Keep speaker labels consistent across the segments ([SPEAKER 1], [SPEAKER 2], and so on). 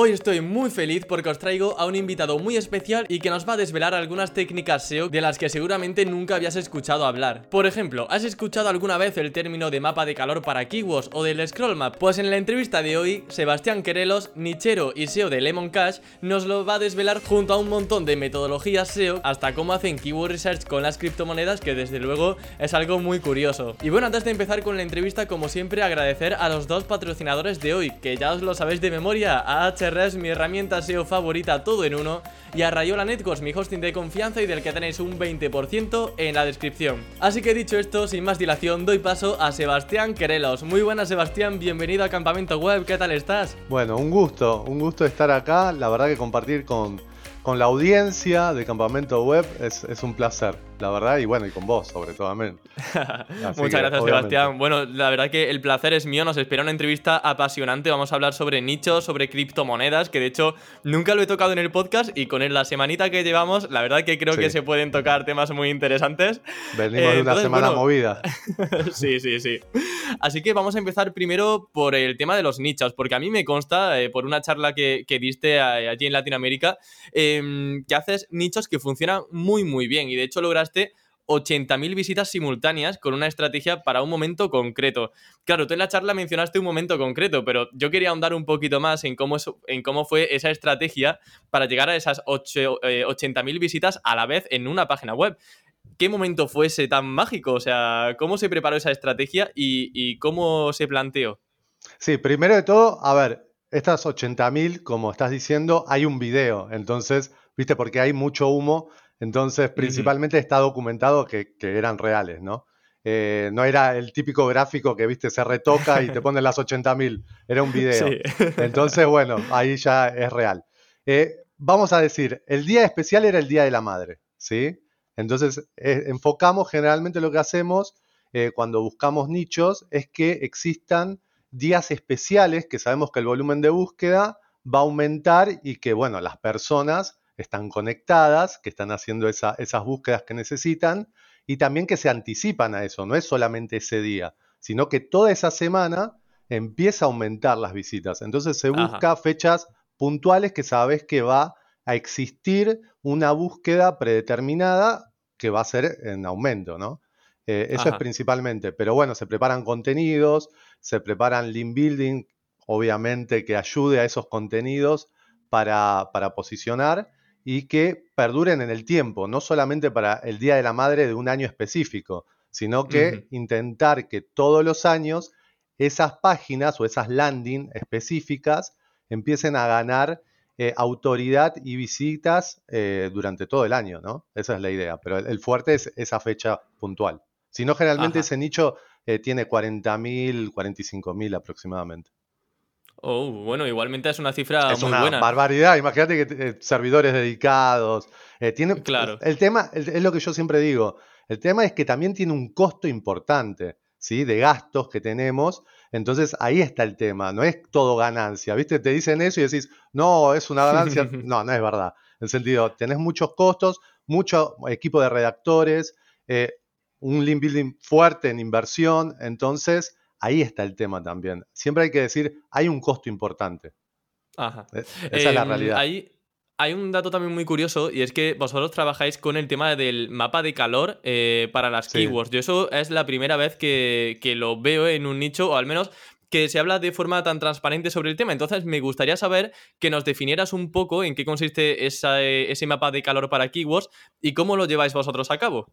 [SPEAKER 1] Hoy estoy muy feliz porque os traigo a un invitado muy especial y que nos va a desvelar algunas técnicas SEO de las que seguramente nunca habías escuchado hablar. Por ejemplo, ¿has escuchado alguna vez el término de mapa de calor para keywords o del scroll map? Pues en la entrevista de hoy, Sebastián Querelos, nichero y SEO de Lemon Cash, nos lo va a desvelar junto a un montón de metodologías SEO hasta cómo hacen keyword research con las criptomonedas que desde luego es algo muy curioso. Y bueno, antes de empezar con la entrevista, como siempre, agradecer a los dos patrocinadores de hoy, que ya os lo sabéis de memoria a Ahrefs, mi herramienta SEO favorita todo en uno, y a Rayola Networks, mi hosting de confianza y del que tenéis un 20% en la descripción. Así que dicho esto, sin más dilación, doy paso a Sebastián Querelos. Muy buenas Sebastián, bienvenido a Campamento Web, ¿qué tal estás?
[SPEAKER 2] Bueno, un gusto, un gusto estar acá, la verdad que compartir con, con la audiencia de Campamento Web es, es un placer la verdad, y bueno, y con vos, sobre todo, amén.
[SPEAKER 1] Muchas gracias, Sebastián. Bueno, la verdad que el placer es mío, nos espera una entrevista apasionante, vamos a hablar sobre nichos, sobre criptomonedas, que de hecho nunca lo he tocado en el podcast y con la semanita que llevamos, la verdad que creo que se pueden tocar temas muy interesantes.
[SPEAKER 2] Venimos de una semana movida.
[SPEAKER 1] sí, sí, sí. Así que vamos a empezar primero por el tema de los nichos, porque a mí me consta, eh, por una charla que, diste eh, allí en Latinoamérica, em, que haces nichos que funcionan muy, muy bien y de hecho logras 80.000 visitas simultáneas con una estrategia para un momento concreto. Claro, tú en la charla mencionaste un momento concreto, pero yo quería ahondar un poquito más en cómo, en cómo fue esa estrategia para llegar a esas 80.000 eh, visitas a la vez en una página web. ¿Qué momento fue ese tan mágico? O sea, ¿cómo se preparó esa estrategia y, y cómo se planteó?
[SPEAKER 2] Sí, primero de todo, a ver, estas 80.000, como estás diciendo, hay un video, entonces, viste, porque hay mucho humo entonces, principalmente está documentado que, eran reales, ¿no? Eh, no era el típico gráfico que, viste, se retoca y te ponen las 80.000, era un video. Entonces, bueno, ahí ya es real. Eh, vamos a decir, el día especial era el Día de la Madre, ¿sí? Entonces, eh, enfocamos generalmente lo que hacemos cuando buscamos nichos es que existan días especiales que sabemos que el volumen de búsqueda va a aumentar y que, bueno, las personas están conectadas, que están haciendo esas búsquedas que necesitan y también que se anticipan a eso, no es solamente ese día, sino que toda esa semana empieza a aumentar las visitas. Entonces se busca fechas puntuales que sabes que va a existir una búsqueda predeterminada que va a ser en aumento, ¿no? Eh, eso es principalmente, pero bueno, se preparan contenidos, se preparan link building, obviamente que ayude a esos contenidos para, para posicionar y que perduren en el tiempo, no solamente para el Día de la Madre de un año específico, sino que intentar que todos los años esas páginas o esas landing específicas empiecen a ganar eh, autoridad y visitas eh, durante todo el año, ¿no? Esa es la idea, pero el, fuerte es esa fecha puntual. Si no, generalmente ese nicho eh, tiene 40.000, 45.000 aproximadamente.
[SPEAKER 1] Oh, bueno, igualmente es una cifra
[SPEAKER 2] es
[SPEAKER 1] muy
[SPEAKER 2] una
[SPEAKER 1] buena.
[SPEAKER 2] barbaridad. Imagínate que eh, servidores dedicados. Eh, tiene,
[SPEAKER 1] claro.
[SPEAKER 2] El tema, es lo que yo siempre digo. El tema es que también tiene un costo importante, ¿sí? De gastos que tenemos. Entonces ahí está el tema. No es todo ganancia. ¿Viste? Te dicen eso y decís, no, es una ganancia. no, no es verdad. En el sentido, tenés muchos costos, mucho equipo de redactores, eh, un link building fuerte en inversión. Entonces Ahí está el tema también. Siempre hay que decir, hay un costo importante.
[SPEAKER 1] Ajá.
[SPEAKER 2] E, esa es la
[SPEAKER 1] em,
[SPEAKER 2] realidad.
[SPEAKER 1] hay un dato también muy curioso y es que vosotros trabajáis con el tema del mapa de calor eh, para las keywords. Yo eso es la primera vez que, lo veo en un nicho, o al menos que se habla de forma tan transparente sobre el tema. Entonces, me gustaría saber que nos definieras un poco en qué consiste ese mapa de calor para keywords y cómo lo lleváis vosotros a cabo.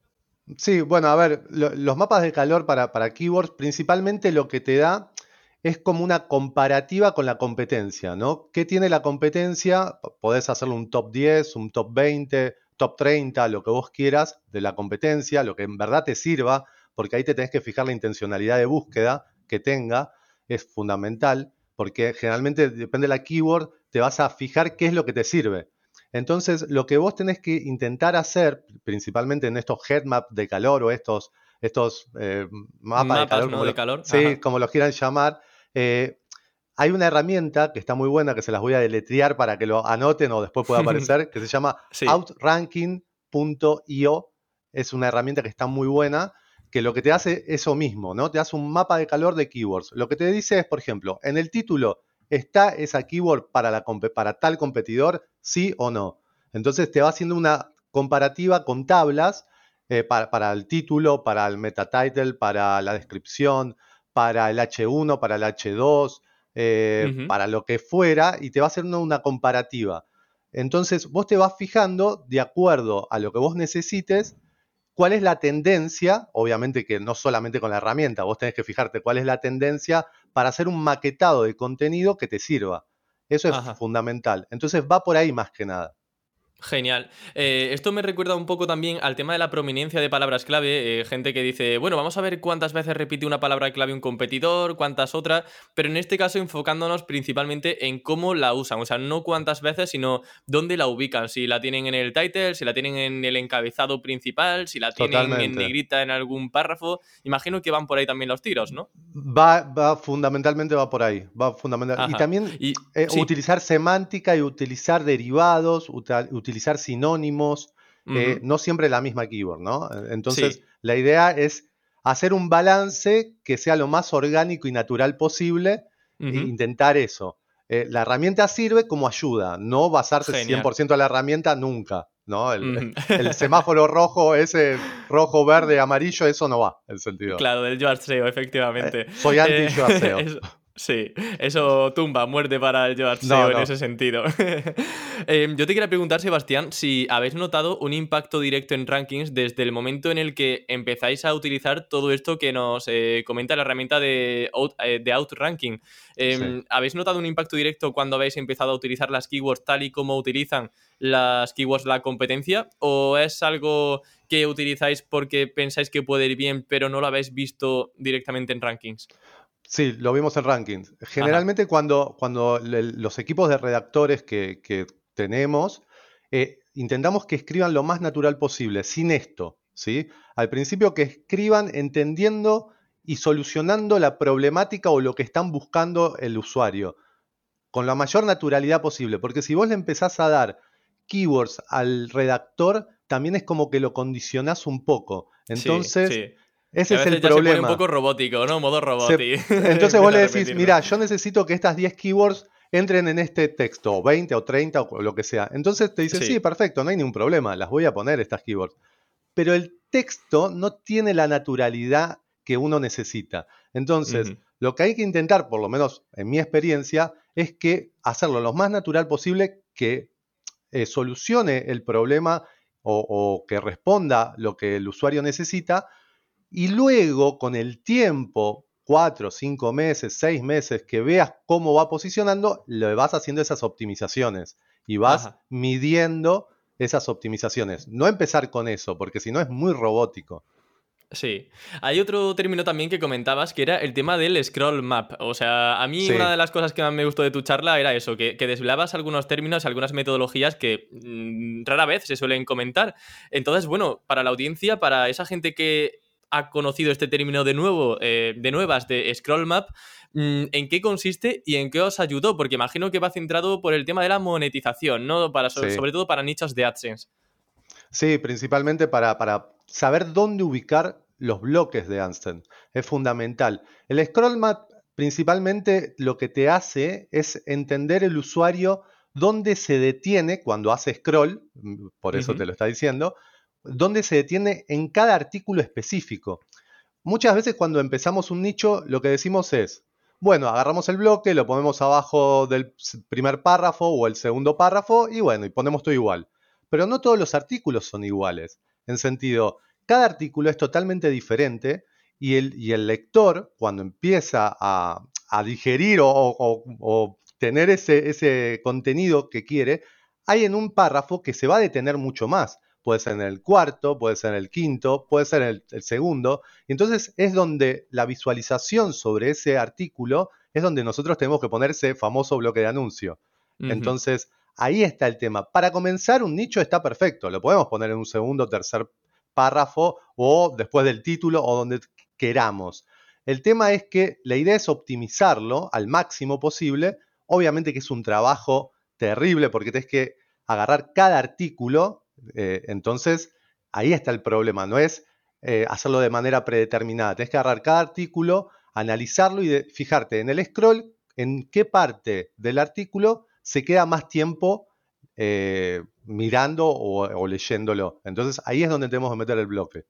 [SPEAKER 2] Sí, bueno, a ver, los mapas de calor para, para keywords, principalmente lo que te da es como una comparativa con la competencia, ¿no? ¿Qué tiene la competencia? Podés hacerle un top 10, un top 20, top 30, lo que vos quieras de la competencia, lo que en verdad te sirva, porque ahí te tenés que fijar la intencionalidad de búsqueda que tenga, es fundamental, porque generalmente depende de la keyword, te vas a fijar qué es lo que te sirve. Entonces, lo que vos tenés que intentar hacer, principalmente en estos headmaps de calor o estos, estos eh, mapas, de calor, como,
[SPEAKER 1] de calor.
[SPEAKER 2] Sí, como los quieran llamar, Eh, hay una herramienta que está muy buena, que se las voy a deletrear para que lo anoten o después pueda aparecer, que se llama outranking.io. Es una herramienta que está muy buena, que lo que te hace eso mismo, ¿no? Te hace un mapa de calor de keywords. Lo que te dice es, por ejemplo, en el título, ¿está esa keyword para, la, para tal competidor? ¿Sí o no? Entonces te va haciendo una comparativa con tablas eh, para, el título, para el meta title, para la descripción, para el H1, para el H2, eh, para lo que fuera, y te va haciendo una comparativa. Entonces vos te vas fijando de acuerdo a lo que vos necesites, cuál es la tendencia, obviamente que no solamente con la herramienta, vos tenés que fijarte cuál es la tendencia para hacer un maquetado de contenido que te sirva. Eso es fundamental. Entonces va por ahí más que nada.
[SPEAKER 1] Genial. Eh, esto me recuerda un poco también al tema de la prominencia de palabras clave. Eh, gente que dice, bueno, vamos a ver cuántas veces repite una palabra clave un competidor, cuántas otras, pero en este caso enfocándonos principalmente en cómo la usan. O sea, no cuántas veces, sino dónde la ubican. Si la tienen en el title, si la tienen en el encabezado principal, si la tienen en negrita en algún párrafo. Imagino que van por ahí también los tiros, ¿no?
[SPEAKER 2] Va, va fundamentalmente va por ahí. Va fundamental. Y también eh, utilizar semántica y utilizar derivados, utilizar utilizar sinónimos, eh, no siempre la misma keyword, ¿no? Entonces, la idea es hacer un balance que sea lo más orgánico y natural posible e intentar eso. Eh, la herramienta sirve como ayuda, no basarse 100% en la herramienta nunca, ¿no? El, semáforo rojo, ese rojo, verde, amarillo, eso no va, el sentido.
[SPEAKER 1] Claro, del SEO, efectivamente.
[SPEAKER 2] Eh, soy anti-SEO.
[SPEAKER 1] Sí, eso tumba, muerte para el George en ese sentido. Em, yo te quería preguntar, Sebastián, si habéis notado un impacto directo en rankings desde el momento en el que empezáis a utilizar todo esto que nos eh, comenta la herramienta de, eh, de Outranking. Em, ¿Habéis notado un impacto directo cuando habéis empezado a utilizar las keywords tal y como utilizan las keywords la competencia? ¿O es algo que utilizáis porque pensáis que puede ir bien, pero no lo habéis visto directamente en rankings?
[SPEAKER 2] Sí, lo vimos en rankings. Generalmente cuando, cuando los equipos de redactores que, tenemos, eh, intentamos que escriban lo más natural posible, sin esto. ¿sí? Al principio que escriban entendiendo y solucionando la problemática o lo que están buscando el usuario, con la mayor naturalidad posible. Porque si vos le empezás a dar keywords al redactor, también es como que lo condicionás un poco. Entonces... Ese es el problema. Se
[SPEAKER 1] un poco robótico, ¿no? Modo robótico.
[SPEAKER 2] Entonces vos le decís, mira, yo necesito que estas 10 keywords entren en este texto, o 20 o 30 o lo que sea. Entonces te dice, sí. perfecto, no hay ningún problema, las voy a poner estas keywords. Pero el texto no tiene la naturalidad que uno necesita. Entonces, lo que hay que intentar, por lo menos en mi experiencia, es que hacerlo lo más natural posible, que eh, solucione el problema o que responda lo que el usuario necesita, y luego, con el tiempo, cuatro, cinco meses, seis meses, que veas cómo va posicionando, le vas haciendo esas optimizaciones y vas midiendo esas optimizaciones. No empezar con eso, porque si no es muy robótico.
[SPEAKER 1] Sí. Hay otro término también que comentabas, que era el tema del scroll map. O sea, a mí una de las cosas que más me gustó de tu charla era eso, que, que desvelabas algunos términos, algunas metodologías que mm, rara vez se suelen comentar. Entonces, bueno, para la audiencia, para esa gente que ha conocido este término de nuevo, eh, de nuevas, de scroll map, mm, ¿en qué consiste y en qué os ayudó? Porque imagino que va centrado por el tema de la monetización, ¿no? Para, sobre, todo para nichos de AdSense.
[SPEAKER 2] Sí, principalmente para, para saber dónde ubicar los bloques de AdSense. Es fundamental. El scroll map principalmente lo que te hace es entender el usuario dónde se detiene cuando hace scroll, mm, por eso te lo está diciendo, dónde se detiene en cada artículo específico. Muchas veces cuando empezamos un nicho, lo que decimos es, bueno, agarramos el bloque, lo ponemos abajo del primer párrafo o el segundo párrafo y bueno, y ponemos todo igual. Pero no todos los artículos son iguales. En sentido, cada artículo es totalmente diferente y el, y el lector, cuando empieza a, digerir o, tener ese, ese contenido que quiere, hay en un párrafo que se va a detener mucho más puede ser en el cuarto, puede ser en el quinto, puede ser en el, segundo. Y entonces es donde la visualización sobre ese artículo es donde nosotros tenemos que poner ese famoso bloque de anuncio. Entonces, ahí está el tema. Para comenzar, un nicho está perfecto. Lo podemos poner en un segundo, tercer párrafo o después del título o donde queramos. El tema es que la idea es optimizarlo al máximo posible. Obviamente que es un trabajo terrible porque tienes que agarrar cada artículo. Eh, entonces, ahí está el problema. No es eh, hacerlo de manera predeterminada. Tienes que agarrar cada artículo, analizarlo y fijarte en el scroll en qué parte del artículo se queda más tiempo eh, mirando o, leyéndolo. Entonces ahí es donde tenemos que meter el bloque.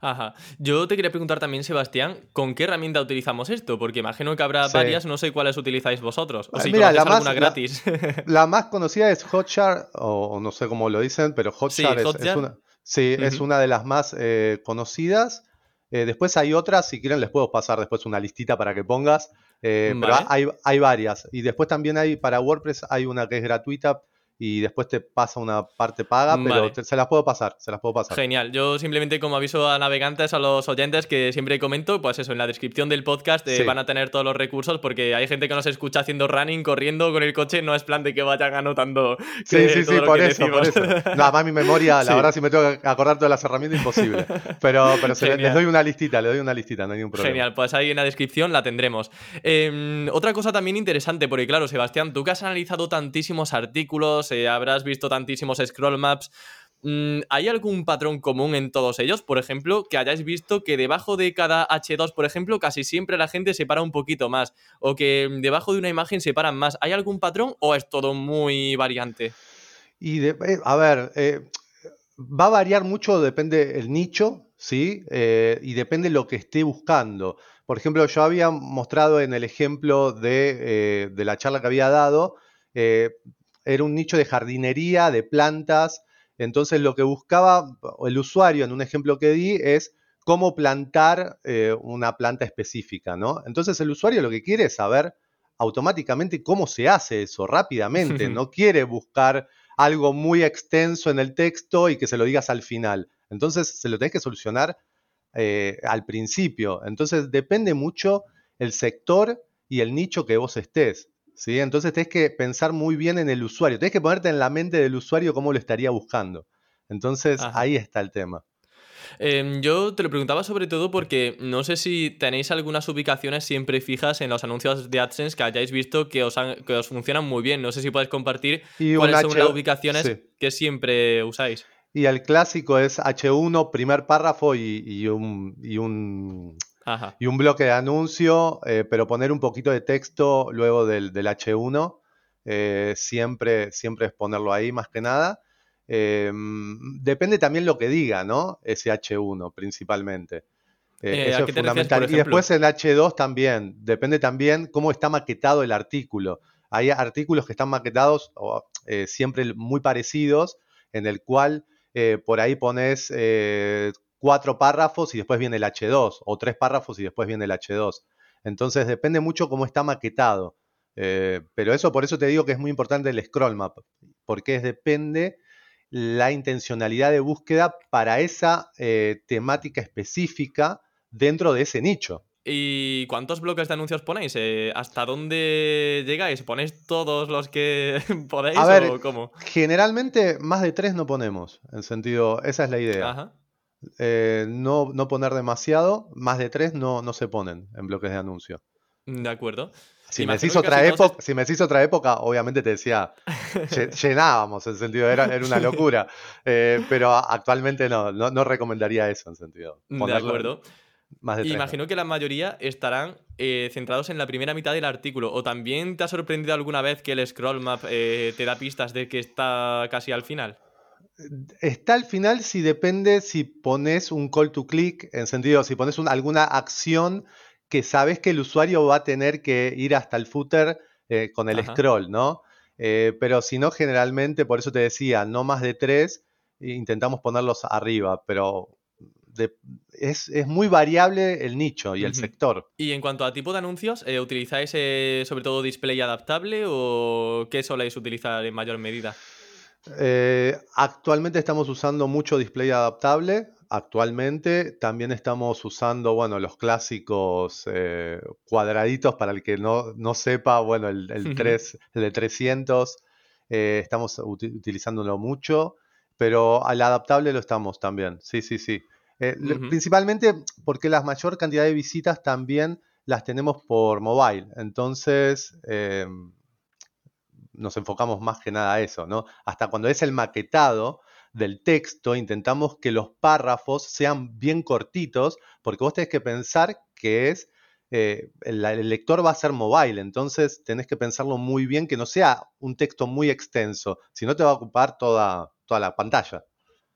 [SPEAKER 1] Ajá. Yo te quería preguntar también, Sebastián, ¿con qué herramienta utilizamos esto? Porque imagino que habrá varias, no sé cuáles utilizáis vosotros. O si Mira, la alguna gratis.
[SPEAKER 2] La, más conocida es Hotjar, o, no sé cómo lo dicen, pero Hotjar, es, una, sí, es una de las más eh, conocidas. Eh, después hay otras, si quieren les puedo pasar después una listita para que pongas. Eh, pero hay, hay varias. Y después también hay, para WordPress hay una que es gratuita, y después te pasa una parte paga, pero se las puedo pasar, se las puedo pasar.
[SPEAKER 1] Genial. Yo simplemente como aviso a navegantes, a los oyentes que siempre comento, pues eso, en la descripción del podcast eh, van a tener todos los recursos porque hay gente que nos escucha haciendo running, corriendo con el coche, no es plan de que vayan anotando.
[SPEAKER 2] Sí, sí, sí, por eso, por eso. Nada más mi memoria, la verdad si me tengo que acordar todas las herramientas, imposible. Pero, pero les doy una listita, le doy una listita, no hay ningún problema.
[SPEAKER 1] Genial, pues ahí en la descripción la tendremos. Em, otra cosa también interesante, porque claro, Sebastián, tú que has analizado tantísimos artículos, habrás visto tantísimos scroll maps. Mm, ¿Hay algún patrón común en todos ellos? Por ejemplo, que hayáis visto que debajo de cada H2, por ejemplo, casi siempre la gente se para un poquito más. O que debajo de una imagen se paran más. ¿Hay algún patrón o es todo muy variante?
[SPEAKER 2] Y eh, a ver, eh, va a variar mucho, depende el nicho, ¿sí? Eh, y depende lo que esté buscando. Por ejemplo, yo había mostrado en el ejemplo de, de la charla que había dado, era un nicho de jardinería, de plantas. Entonces lo que buscaba el usuario en un ejemplo que di es cómo plantar eh, una planta específica, ¿no? Entonces el usuario lo que quiere es saber automáticamente cómo se hace eso rápidamente, no quiere buscar algo muy extenso en el texto y que se lo digas al final. Entonces se lo tenés que solucionar eh, al principio. Entonces depende mucho el sector y el nicho que vos estés. ¿Sí? Entonces tenés que pensar muy bien en el usuario, tenés que ponerte en la mente del usuario cómo lo estaría buscando. Entonces ahí está el tema.
[SPEAKER 1] Em, yo te lo preguntaba sobre todo porque no sé si tenéis algunas ubicaciones siempre fijas en los anuncios de AdSense que hayáis visto que os, que os funcionan muy bien. No sé si podéis compartir cuáles son las ubicaciones que siempre usáis.
[SPEAKER 2] Y el clásico es H1, primer párrafo y un y un bloque de anuncio, eh, pero poner un poquito de texto luego del, H1, eh, siempre, siempre es ponerlo ahí más que nada. Em, depende también lo que diga, ¿no? Ese H1 principalmente.
[SPEAKER 1] Eh, eso es fundamental.
[SPEAKER 2] y después el H2 también, depende también cómo está maquetado el artículo. Hay artículos que están maquetados siempre muy parecidos, en el cual por ahí pones cuatro párrafos y después viene el H2, o tres párrafos y después viene el H2. Entonces depende mucho cómo está maquetado. Eh, pero eso, por eso te digo que es muy importante el scroll map, porque depende la intencionalidad de búsqueda para esa eh, temática específica dentro de ese nicho.
[SPEAKER 1] ¿Y cuántos bloques de anuncios ponéis? Eh, ¿Hasta dónde llegáis? ¿Ponéis todos los que podéis o cómo?
[SPEAKER 2] Generalmente más de tres no ponemos, en sentido, esa es la idea. Ajá. Eh, no, no, poner demasiado, más de tres no, no se ponen en bloques de anuncio.
[SPEAKER 1] De acuerdo.
[SPEAKER 2] Si me, decís otra época, si me decís otra época, obviamente te decía, llenábamos, en sentido, era, era una locura. Eh, pero actualmente no, no, recomendaría eso, en sentido.
[SPEAKER 1] De acuerdo. Más de Imagino que la mayoría estarán eh, centrados en la primera mitad del artículo. ¿O también te ha sorprendido alguna vez que el scroll map te da pistas de que está casi al final?
[SPEAKER 2] Está al final si depende si pones un call to click, en sentido, si pones alguna acción que sabes que el usuario va a tener que ir hasta el footer eh, con el scroll, ¿no? Eh, pero si no, generalmente, por eso te decía, no más de tres, intentamos ponerlos arriba, pero es, muy variable el nicho y el sector.
[SPEAKER 1] Y en cuanto a tipo de anuncios, eh, ¿utilizáis sobre todo display adaptable o qué soléis utilizar en mayor medida?
[SPEAKER 2] Eh, actualmente estamos usando mucho display adaptable. Actualmente también estamos usando, bueno, los clásicos eh, cuadraditos para el que no, sepa, bueno, el, el, 3, el de 300, eh, estamos utilizándolo mucho, pero al adaptable lo estamos también, sí, sí, sí. Principalmente porque la mayor cantidad de visitas también las tenemos por mobile. Entonces, em, nos enfocamos más que nada a eso, ¿no? Hasta cuando es el maquetado del texto, intentamos que los párrafos sean bien cortitos, porque vos tenés que pensar que es eh, el, lector va a ser mobile, entonces tenés que pensarlo muy bien, que no sea un texto muy extenso, si no te va a ocupar toda, toda la pantalla.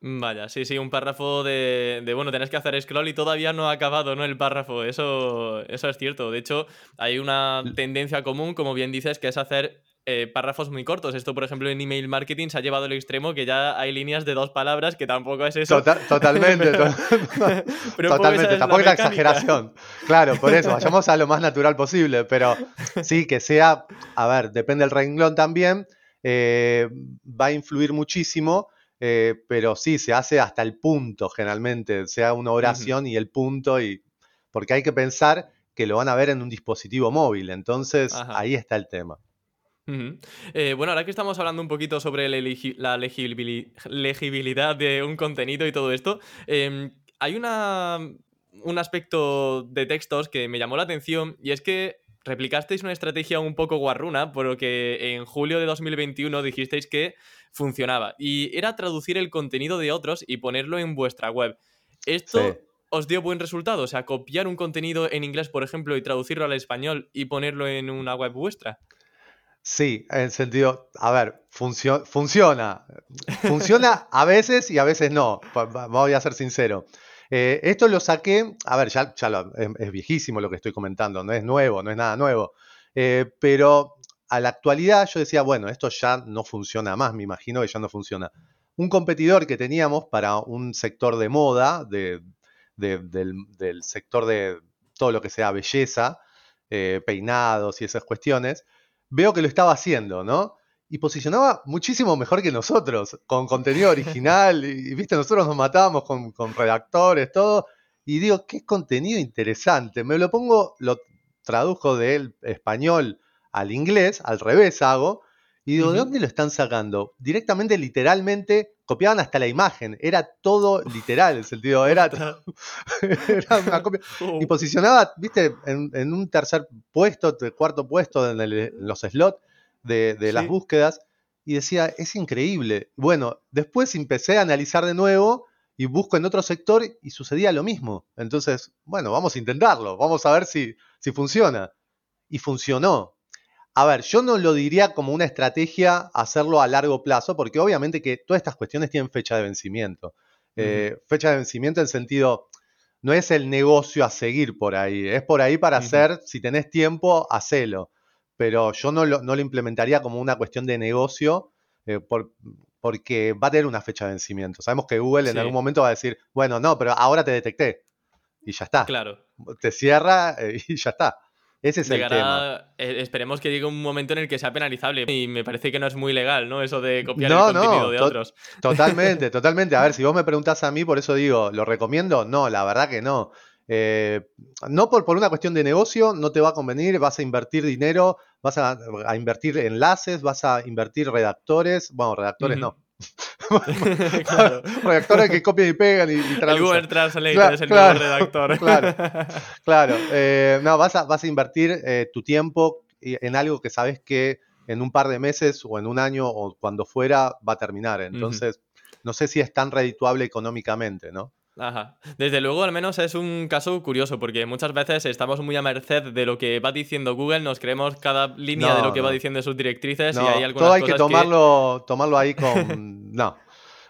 [SPEAKER 1] Vaya, sí, sí, un párrafo de, de, bueno, tenés que hacer scroll y todavía no ha acabado, ¿no? El párrafo, eso, eso es cierto. De hecho, hay una tendencia común, como bien dices, que es hacer eh, párrafos muy cortos. Esto, por ejemplo, en email marketing se ha llevado al extremo que ya hay líneas de dos palabras, que tampoco es eso.
[SPEAKER 2] totalmente, totalmente. tampoco es la exageración. Claro, por eso, vayamos a lo más natural posible, pero sí, que sea, a ver, depende del renglón también, eh, va a influir muchísimo. Eh, pero sí, se hace hasta el punto generalmente, sea una oración y el punto, y porque hay que pensar que lo van a ver en un dispositivo móvil, entonces ahí está el tema.
[SPEAKER 1] Eh, bueno, ahora que estamos hablando un poquito sobre la, legibilidad de un contenido y todo esto, em, hay una, un aspecto de textos que me llamó la atención y es que replicasteis una estrategia un poco guarruna, porque en julio de 2021 dijisteis que funcionaba y era traducir el contenido de otros y ponerlo en vuestra web. Esto... ¿Os dio buen resultado? O sea, copiar un contenido en inglés, por ejemplo, y traducirlo al español y ponerlo en una web vuestra.
[SPEAKER 2] Sí, en el sentido, a ver, funciona. Funciona a veces y a veces no. Voy a ser sincero. Eh, esto lo saqué, a ver, ya, es, viejísimo lo que estoy comentando, no es nuevo, no es nada nuevo. Eh, pero a la actualidad yo decía, bueno, esto ya no funciona más, me imagino que ya no funciona. Un competidor que teníamos para un sector de moda, del, sector de todo lo que sea belleza, eh, peinados y esas cuestiones, veo que lo estaba haciendo, ¿no? Y posicionaba muchísimo mejor que nosotros, con contenido original, y, viste, nosotros nos matábamos con, redactores, todo, y digo, qué contenido interesante, me lo pongo, lo traduzco del español al inglés, al revés hago, y digo, ¿de dónde lo están sacando? Directamente, literalmente, copiaban hasta la imagen. Era todo literal, el sentido. Era, era una copia. Y posicionaba, viste, en, un tercer puesto, cuarto puesto en, los slots de, las búsquedas. Y decía, es increíble. Bueno, después empecé a analizar de nuevo y busco en otro sector y sucedía lo mismo. Entonces, bueno, vamos a intentarlo, vamos a ver si, si funciona. Y funcionó. A ver, yo no lo diría como una estrategia hacerlo a largo plazo, porque obviamente que todas estas cuestiones tienen fecha de vencimiento. Eh, fecha de vencimiento en sentido, no es el negocio a seguir por ahí, es por ahí para hacer, si tenés tiempo, hacelo. Pero yo no lo, implementaría como una cuestión de negocio, eh, porque va a tener una fecha de vencimiento. Sabemos que Google en algún momento va a decir, bueno, no, pero ahora te detecté. Y ya está.
[SPEAKER 1] Claro.
[SPEAKER 2] Te cierra eh, y ya está. Ese es el tema.
[SPEAKER 1] Eh, esperemos que llegue un momento en el que sea penalizable. Y me parece que no es muy legal, ¿no? Eso de copiar el contenido de otros.
[SPEAKER 2] Totalmente, totalmente. A ver, si vos me preguntás a mí, por eso digo, ¿lo recomiendo? No, la verdad que no. Eh, no por, por una cuestión de negocio, no te va a convenir, vas a invertir dinero, vas a, invertir enlaces, vas a invertir redactores, bueno, redactores no, Redactores que copian y pegan y, y
[SPEAKER 1] El Google Translate es el nuevo redactor.
[SPEAKER 2] claro, claro. Eh, no, vas a, vas a invertir eh, tu tiempo en algo que sabes que en un par de meses o en un año o cuando fuera va a terminar. Entonces, no sé si es tan redituable económicamente, ¿no?
[SPEAKER 1] Ajá. Desde luego, al menos es un caso curioso, porque muchas veces estamos muy a merced de lo que va diciendo Google, nos creemos cada línea de lo que va diciendo sus directrices y hay algunas
[SPEAKER 2] todo hay que tomarlo, tomarlo ahí con. no.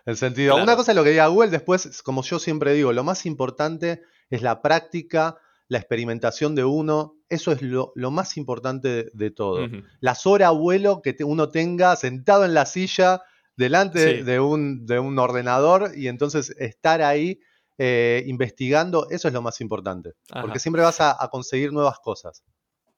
[SPEAKER 2] En sentido, una cosa es lo que diga Google, después, como yo siempre digo, lo más importante es la práctica, la experimentación de uno, eso es lo, más importante de, todo. Las horas vuelo que uno tenga sentado en la silla delante de, un, de un ordenador y entonces estar ahí eh, investigando, eso es lo más importante. Porque siempre vas a, conseguir nuevas cosas.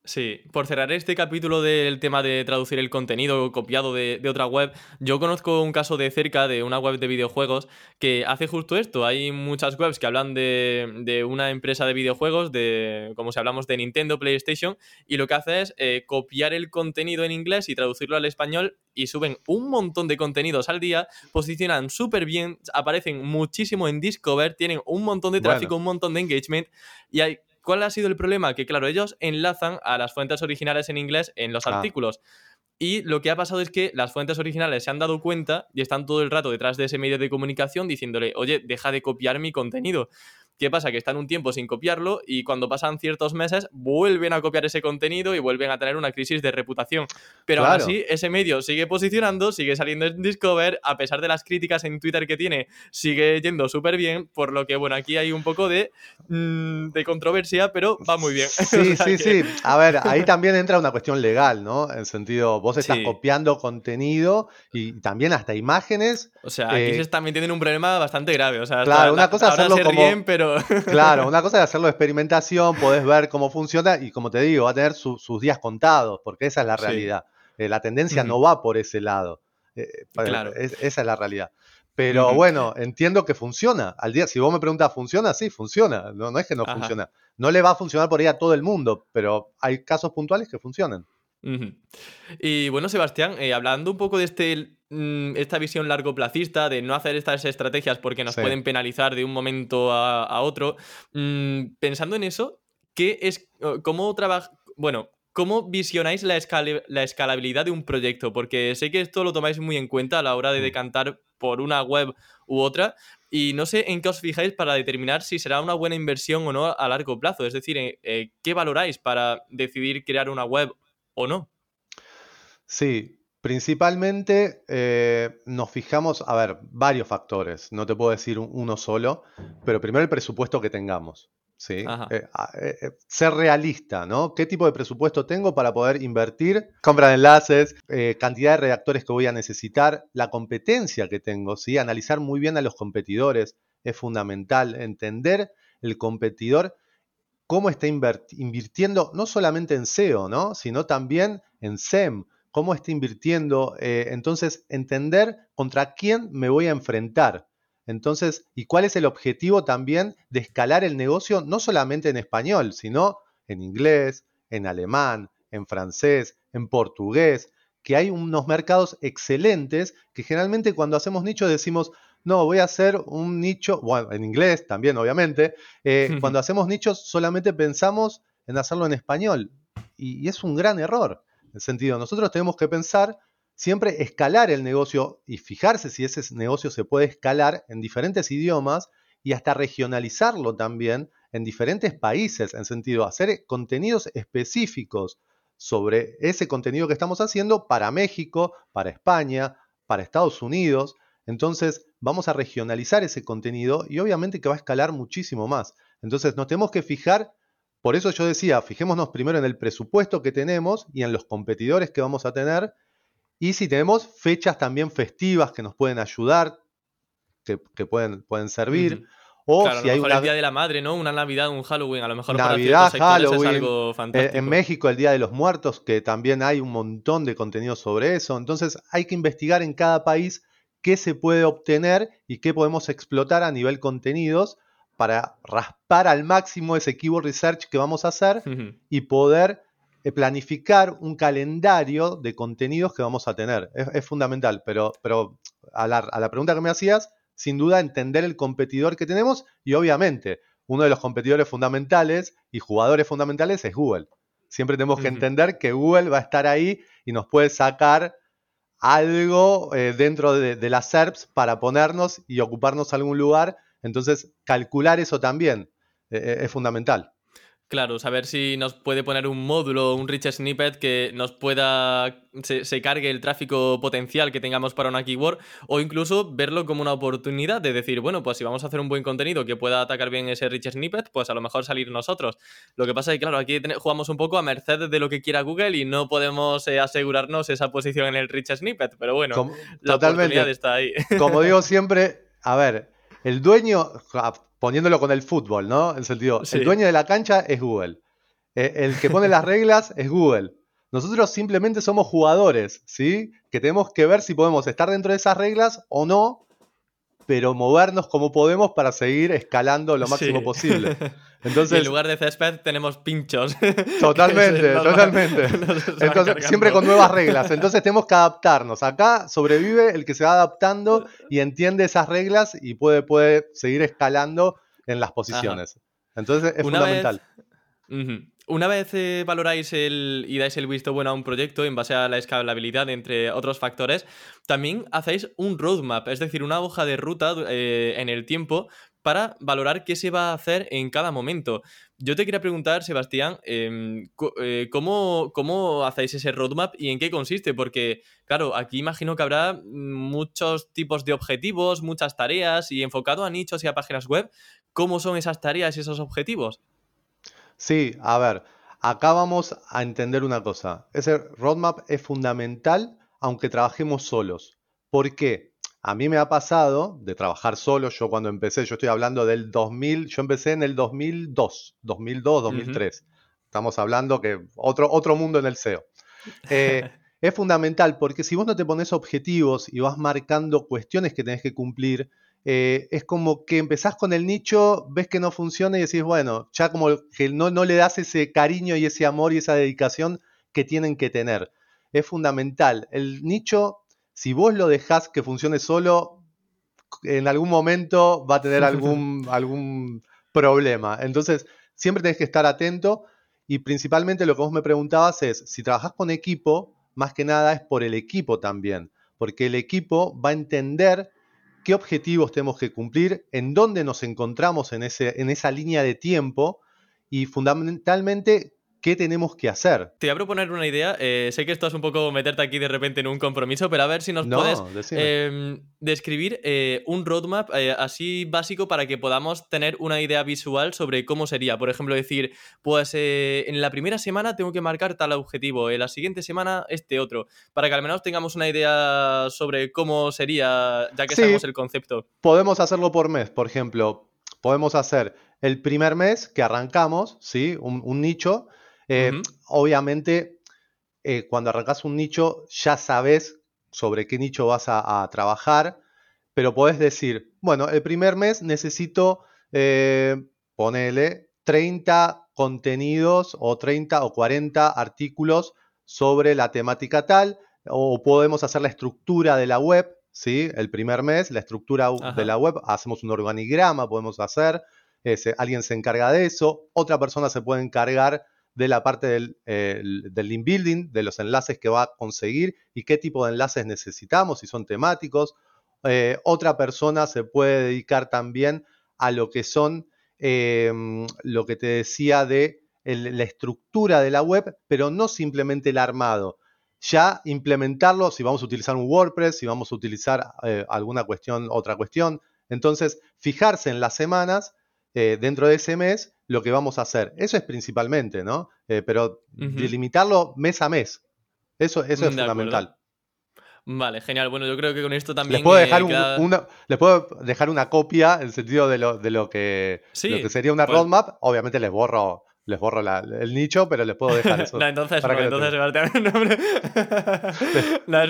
[SPEAKER 1] Sí, por cerrar este capítulo del tema de traducir el contenido copiado de, otra web, yo conozco un caso de cerca de una web de videojuegos que hace justo esto. Hay muchas webs que hablan de, una empresa de videojuegos, de como si hablamos de Nintendo, PlayStation, y lo que hace es eh, copiar el contenido en inglés y traducirlo al español y suben un montón de contenidos al día, posicionan súper bien, aparecen muchísimo en Discover, tienen un montón de tráfico, un montón de engagement y hay ¿Cuál ha sido el problema? Que claro, ellos enlazan a las fuentes originales en inglés en los ah. artículos. Y lo que ha pasado es que las fuentes originales se han dado cuenta y están todo el rato detrás de ese medio de comunicación diciéndole, oye, deja de copiar mi contenido. ¿Qué pasa? Que están un tiempo sin copiarlo y cuando pasan ciertos meses vuelven a copiar ese contenido y vuelven a tener una crisis de reputación. Pero aún así, ese medio sigue posicionando, sigue saliendo en Discover, a pesar de las críticas en Twitter que tiene, sigue yendo súper bien, por lo que, bueno, aquí hay un poco de, mm, de controversia, pero va muy bien.
[SPEAKER 2] Sí, sí, sí. A ver, ahí también entra una cuestión legal, ¿no? En sentido, vos estás copiando contenido y también hasta imágenes.
[SPEAKER 1] O sea, aquí eh, se está metiendo en un problema bastante grave. O sea,
[SPEAKER 2] claro, una cosa es hacerlo como...
[SPEAKER 1] pero
[SPEAKER 2] Claro, una cosa es hacerlo de experimentación, podés ver cómo funciona y como te digo, va a tener sus días contados, porque esa es la realidad. Eh, la tendencia no va por ese lado. Eh, claro. esa es la realidad. Pero bueno, entiendo que funciona. Al día, si vos me preguntas, ¿funciona? Sí, funciona. No, no es que no funciona. No le va a funcionar por ahí a todo el mundo, pero hay casos puntuales que funcionan.
[SPEAKER 1] Y bueno, Sebastián, eh, hablando un poco de este, mm, esta visión largo placista, de no hacer estas estrategias porque nos pueden penalizar de un momento a, otro, mm, pensando en eso, ¿qué es, cómo trabaja, bueno, ¿Cómo visionáis la, la, escalabilidad de un proyecto? Porque sé que esto lo tomáis muy en cuenta a la hora de mm. decantar por una web u otra y no sé en qué os fijáis para determinar si será una buena inversión o no a largo plazo. Es decir, eh, eh, ¿qué valoráis para decidir crear una web o no.
[SPEAKER 2] Sí, principalmente eh, nos fijamos, a ver, varios factores, no te puedo decir uno solo, pero primero el presupuesto que tengamos. ¿sí? Eh, eh, ser realista, ¿no? ¿Qué tipo de presupuesto tengo para poder invertir? Compra de enlaces, cantidad de redactores que voy a necesitar, la competencia que tengo, ¿sí? Analizar muy bien a los competidores es fundamental, entender el competidor cómo está invirtiendo no solamente en SEO, ¿no? sino también en SEM, cómo está invirtiendo, eh, entonces entender contra quién me voy a enfrentar. Entonces, ¿y cuál es el objetivo también de escalar el negocio no solamente en español, sino en inglés, en alemán, en francés, en portugués, que hay unos mercados excelentes que generalmente cuando hacemos nicho decimos, no, voy a hacer un nicho, bueno, en inglés también, obviamente. Eh, cuando hacemos nichos solamente pensamos en hacerlo en español. Y, es un gran error. En el sentido, nosotros tenemos que pensar siempre escalar el negocio y fijarse si ese negocio se puede escalar en diferentes idiomas y hasta regionalizarlo también en diferentes países, en sentido, hacer contenidos específicos sobre ese contenido que estamos haciendo para México, para España, para Estados Unidos. Entonces, vamos a regionalizar ese contenido y obviamente que va a escalar muchísimo más. Entonces, nos tenemos que fijar, por eso yo decía, fijémonos primero en el presupuesto que tenemos y en los competidores que vamos a tener y si tenemos fechas también festivas que nos pueden ayudar, que, pueden, pueden servir.
[SPEAKER 1] O si hay el Día de la Madre, ¿no? Una Navidad, un Halloween, a lo mejor
[SPEAKER 2] Navidad, Halloween, es algo eh, fantástico. En México el Día de los Muertos, que también hay un montón de contenido sobre eso. Entonces hay que investigar en cada país qué se puede obtener y qué podemos explotar a nivel contenidos para raspar al máximo ese keyword research que vamos a hacer y poder eh, planificar un calendario de contenidos que vamos a tener. Es, fundamental, pero, pero a, la, a la pregunta que me hacías, sin duda entender el competidor que tenemos y obviamente uno de los competidores fundamentales y jugadores fundamentales es Google. Siempre tenemos que entender que Google va a estar ahí y nos puede sacar algo eh, dentro de, las SERPs para ponernos y ocuparnos algún lugar. Entonces, calcular eso también eh, eh, es fundamental.
[SPEAKER 1] Claro, saber si nos puede poner un módulo, un rich snippet que nos pueda, se, cargue el tráfico potencial que tengamos para una keyword o incluso verlo como una oportunidad de decir, bueno, pues si vamos a hacer un buen contenido que pueda atacar bien ese rich snippet, pues a lo mejor salir nosotros. Lo que pasa es que, claro, aquí jugamos un poco a merced de lo que quiera Google y no podemos eh, asegurarnos esa posición en el rich snippet, pero bueno, la oportunidad está ahí.
[SPEAKER 2] Como digo siempre, a ver, el dueño, poniéndolo con el fútbol, ¿no? En sentido, el dueño de la cancha es Google. Eh, el que pone las reglas es Google. Nosotros simplemente somos jugadores, ¿sí? Que tenemos que ver si podemos estar dentro de esas reglas o no, pero movernos como podemos para seguir escalando lo máximo posible.
[SPEAKER 1] Entonces, en lugar de césped tenemos pinchos.
[SPEAKER 2] Totalmente, totalmente. Entonces, siempre con nuevas reglas. Entonces tenemos que adaptarnos. Acá sobrevive el que se va adaptando y entiende esas reglas y puede, puede seguir escalando en las posiciones. Entonces es fundamental.
[SPEAKER 1] Una vez eh, valoráis el, y dais el visto bueno a un proyecto en base a la escalabilidad, entre otros factores, también hacéis un roadmap, es decir, una hoja de ruta eh, en el tiempo para valorar qué se va a hacer en cada momento. Yo te quería preguntar, Sebastián, em, eh, ¿cómo, ¿cómo, hacéis ese roadmap y en qué consiste? Porque, claro, aquí imagino que habrá muchos tipos de objetivos, muchas tareas y enfocado a nichos y a páginas web, ¿cómo son esas tareas y esos objetivos?
[SPEAKER 2] Sí, a ver, acá vamos a entender una cosa. Ese roadmap es fundamental aunque trabajemos solos. ¿Por qué? A mí me ha pasado de trabajar solo, yo cuando empecé, yo estoy hablando del 2000, yo empecé en el 2002, 2002, 2003. Estamos hablando que otro, otro mundo en el SEO. Eh, es fundamental porque si vos no te pones objetivos y vas marcando cuestiones que tenés que cumplir, eh, es como que empezás con el nicho, ves que no funciona y decís, bueno, ya como que no, no le das ese cariño y ese amor y esa dedicación que tienen que tener. Es fundamental. El nicho si vos lo dejás que funcione solo, en algún momento va a tener algún, algún problema. Entonces, siempre tenés que estar atento y principalmente lo que vos me preguntabas es, si trabajás con equipo, más que nada es por el equipo también, porque el equipo va a entender qué objetivos tenemos que cumplir, en dónde nos encontramos en, ese, en esa línea de tiempo y fundamentalmente ¿qué tenemos que hacer?
[SPEAKER 1] Te voy a proponer una idea. Eh, sé que esto es un poco meterte aquí de repente en un compromiso, pero a ver si nos puedes em, describir eh, un roadmap eh, así básico para que podamos tener una idea visual sobre cómo sería. Por ejemplo, decir, pues en la primera semana tengo que marcar tal objetivo, en la siguiente semana este otro, para que al menos tengamos una idea sobre cómo sería, ya que sabemos el concepto.
[SPEAKER 2] Podemos hacerlo por mes, por ejemplo. Podemos hacer el primer mes que arrancamos, ¿sí? un nicho, eh, obviamente, eh, cuando arrancas un nicho, ya sabes sobre qué nicho vas a, trabajar, pero podés decir, bueno, el primer mes necesito, eh, ponele 30 contenidos o 30 o 40 artículos sobre la temática tal, o podemos hacer la estructura de la web, ¿sí? El primer mes, la estructura de la web, hacemos un organigrama, podemos hacer, alguien se encarga de eso, otra persona se puede encargar de la parte del, link building, de los enlaces que va a conseguir y qué tipo de enlaces necesitamos, si son temáticos. Eh, otra persona se puede dedicar también a lo que son, em, lo que te decía de la estructura de la web, pero no simplemente el armado. Ya implementarlo, si vamos a utilizar un WordPress, si vamos a utilizar eh, alguna cuestión, otra cuestión. Entonces, fijarse en las semanas eh, dentro de ese mes lo que vamos a hacer. Eso es principalmente, ¿no? Eh, pero delimitarlo mes a mes. Eso, eso es fundamental.
[SPEAKER 1] Vale, genial. Bueno, yo creo que con esto también.
[SPEAKER 2] Les puedo dejar, una, les puedo dejar una copia en el sentido de lo, de lo, que, lo que sería una pues roadmap. Obviamente les borro les borro el nicho, pero les puedo dejar eso.
[SPEAKER 1] no, entonces, para no, entonces no,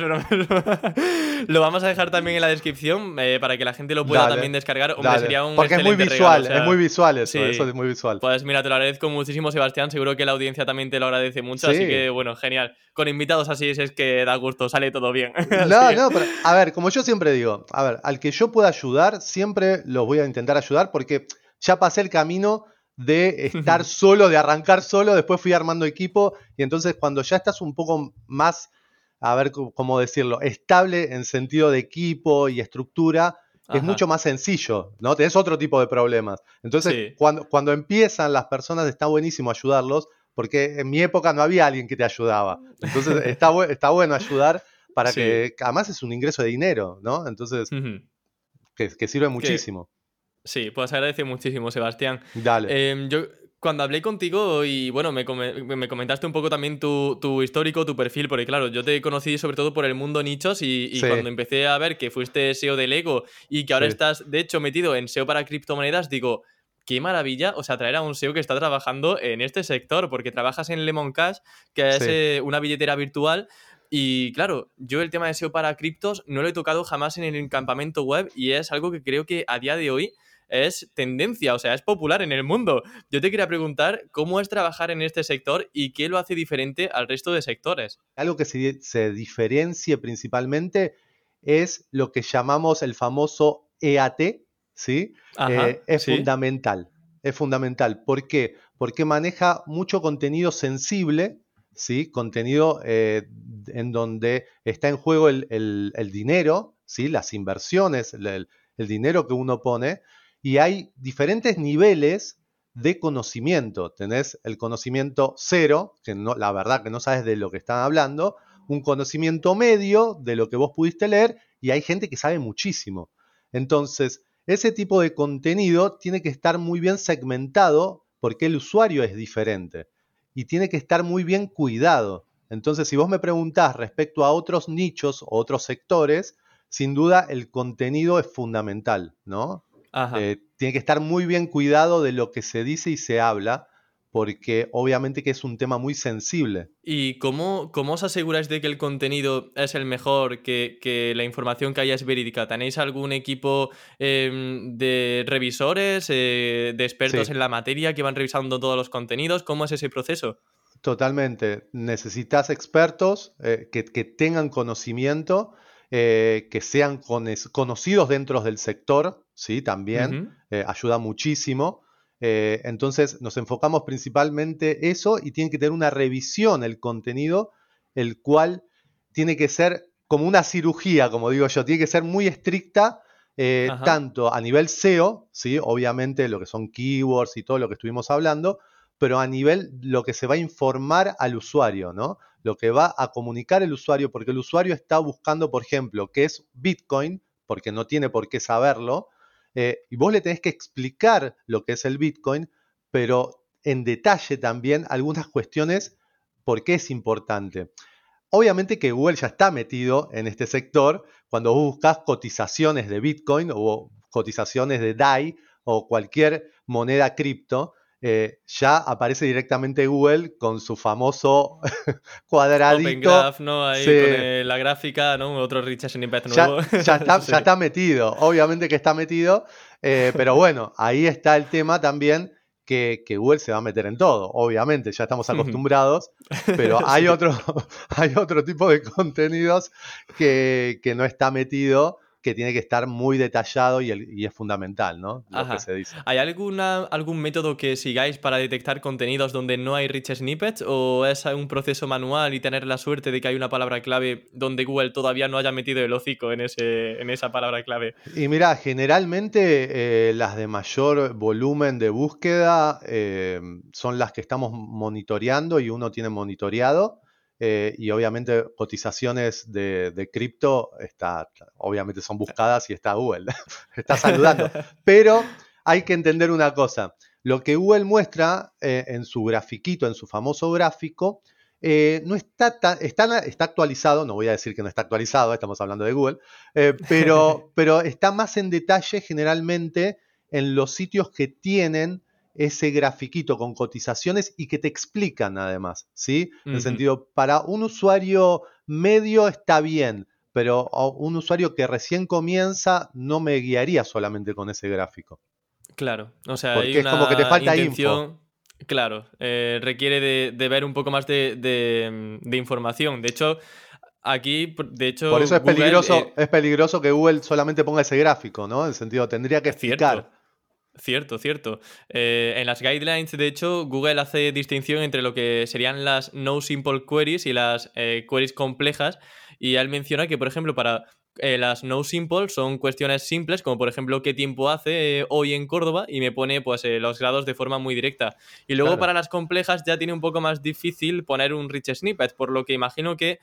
[SPEAKER 1] Lo vamos a dejar también en la descripción eh, para que la gente lo pueda también descargar. Hombre, sería un
[SPEAKER 2] Porque es muy visual, es muy visual eso, eso es muy visual.
[SPEAKER 1] Pues mira, te lo agradezco muchísimo, Sebastián. Seguro que la audiencia también te lo agradece mucho, así que bueno, genial. Con invitados así es, que da gusto, sale todo bien.
[SPEAKER 2] no, no, pero a ver, como yo siempre digo, a ver, al que yo pueda ayudar, siempre los voy a intentar ayudar porque ya pasé el camino de estar solo, de arrancar solo, después fui armando equipo y entonces cuando ya estás un poco más, a ver cómo decirlo, estable en sentido de equipo y estructura, es mucho más sencillo, ¿no? Tenés otro tipo de problemas. Entonces, cuando, cuando empiezan las personas está buenísimo ayudarlos, porque en mi época no había alguien que te ayudaba. Entonces, está, está bueno ayudar para que, además es un ingreso de dinero, ¿no? Entonces, que, sirve muchísimo.
[SPEAKER 1] Sí, pues agradece muchísimo, Sebastián.
[SPEAKER 2] Dale.
[SPEAKER 1] Em, yo cuando hablé contigo y bueno, me, comentaste un poco también tu, histórico, tu perfil, porque claro, yo te conocí sobre todo por el mundo nichos y, cuando empecé a ver que fuiste SEO de Lego y que ahora estás de hecho metido en SEO para criptomonedas, digo, qué maravilla, o sea, traer a un SEO que está trabajando en este sector, porque trabajas en Lemon Cash, que es eh, una billetera virtual. Y claro, yo el tema de SEO para criptos no lo he tocado jamás en el campamento web y es algo que creo que a día de hoy es tendencia, o sea, es popular en el mundo. Yo te quería preguntar cómo es trabajar en este sector y qué lo hace diferente al resto de sectores.
[SPEAKER 2] Algo que se, se diferencie principalmente es lo que llamamos el famoso EAT, ¿sí? Eh, es fundamental, es fundamental. ¿Por qué? Porque maneja mucho contenido sensible, ¿sí? Contenido eh, en donde está en juego el, dinero, ¿sí? Las inversiones, el, dinero que uno pone, y hay diferentes niveles de conocimiento. Tenés el conocimiento cero, que no, la verdad que no sabes de lo que están hablando, un conocimiento medio de lo que vos pudiste leer, y hay gente que sabe muchísimo. Entonces, ese tipo de contenido tiene que estar muy bien segmentado porque el usuario es diferente y tiene que estar muy bien cuidado. Entonces, si vos me preguntás respecto a otros nichos o otros sectores, sin duda el contenido es fundamental, ¿no? Eh, tiene que estar muy bien cuidado de lo que se dice y se habla, porque obviamente que es un tema muy sensible.
[SPEAKER 1] ¿Y cómo, cómo os aseguráis de que el contenido es el mejor, que, la información que haya es verídica? ¿Tenéis algún equipo em, de revisores, eh, de expertos en la materia que van revisando todos los contenidos? ¿Cómo es ese proceso?
[SPEAKER 2] Totalmente. Necesitas expertos eh, que, tengan conocimiento, que sean conocidos dentro del sector, ¿sí? También ayuda muchísimo. Eh, entonces nos enfocamos principalmente eso y tiene que tener una revisión el contenido, el cual tiene que ser como una cirugía, como digo yo, tiene que ser muy estricta, eh, tanto a nivel SEO, ¿sí? obviamente lo que son keywords y todo lo que estuvimos hablando, pero a nivel lo que se va a informar al usuario, ¿no? Lo que va a comunicar el usuario, porque el usuario está buscando, por ejemplo, qué es Bitcoin, porque no tiene por qué saberlo, eh, y vos le tenés que explicar lo que es el Bitcoin, pero en detalle también algunas cuestiones por qué es importante. Obviamente que Google ya está metido en este sector. Cuando vos buscas cotizaciones de Bitcoin o cotizaciones de DAI o cualquier moneda cripto, eh, ya aparece directamente Google con su famoso cuadradito. Open
[SPEAKER 1] Graph, ¿no? Ahí con la gráfica, ¿no? Otro Richard Snippet nuevo.
[SPEAKER 2] Ya, está, metido, obviamente que está metido, eh, pero bueno, ahí está el tema también que, Google se va a meter en todo, obviamente, ya estamos acostumbrados, pero hay otro, hay otro tipo de contenidos que, que no está metido que tiene que estar muy detallado y, es fundamental, ¿no? Lo que se dice.
[SPEAKER 1] ¿Hay alguna, algún método que sigáis para detectar contenidos donde no hay rich snippets o es un proceso manual y tener la suerte de que hay una palabra clave donde Google todavía no haya metido el hocico en, ese, en esa palabra clave?
[SPEAKER 2] Y mira, generalmente eh, las de mayor volumen de búsqueda eh, son las que estamos monitoreando y uno tiene monitoreado. Eh, y obviamente cotizaciones de, cripto está, obviamente son buscadas y está Google, está saludando. Pero hay que entender una cosa, lo que Google muestra eh, en su grafiquito, en su famoso gráfico, eh, no está, está, está, actualizado, no voy a decir que no está actualizado, estamos hablando de Google, pero, pero está más en detalle generalmente en los sitios que tienen ese grafiquito con cotizaciones y que te explican además, ¿sí? En el sentido, para un usuario medio está bien, pero un usuario que recién comienza no me guiaría solamente con ese gráfico.
[SPEAKER 1] Claro, o sea, Porque es como que te falta info. Claro, eh, requiere de, ver un poco más de, información. De hecho, aquí, de hecho...
[SPEAKER 2] Por eso es, peligroso, eh, es peligroso que Google solamente ponga ese gráfico, ¿no? En el sentido, tendría que explicar.
[SPEAKER 1] Cierto, cierto. Eh, en las guidelines, de hecho, Google hace distinción entre lo que serían las no simple queries y las eh, queries complejas. Y él menciona que, por ejemplo, para eh, las no simple son cuestiones simples, como por ejemplo qué tiempo hace hoy en Córdoba, y me pone pues los grados de forma muy directa. Y luego para las complejas ya tiene un poco más difícil poner un rich snippet, por lo que imagino que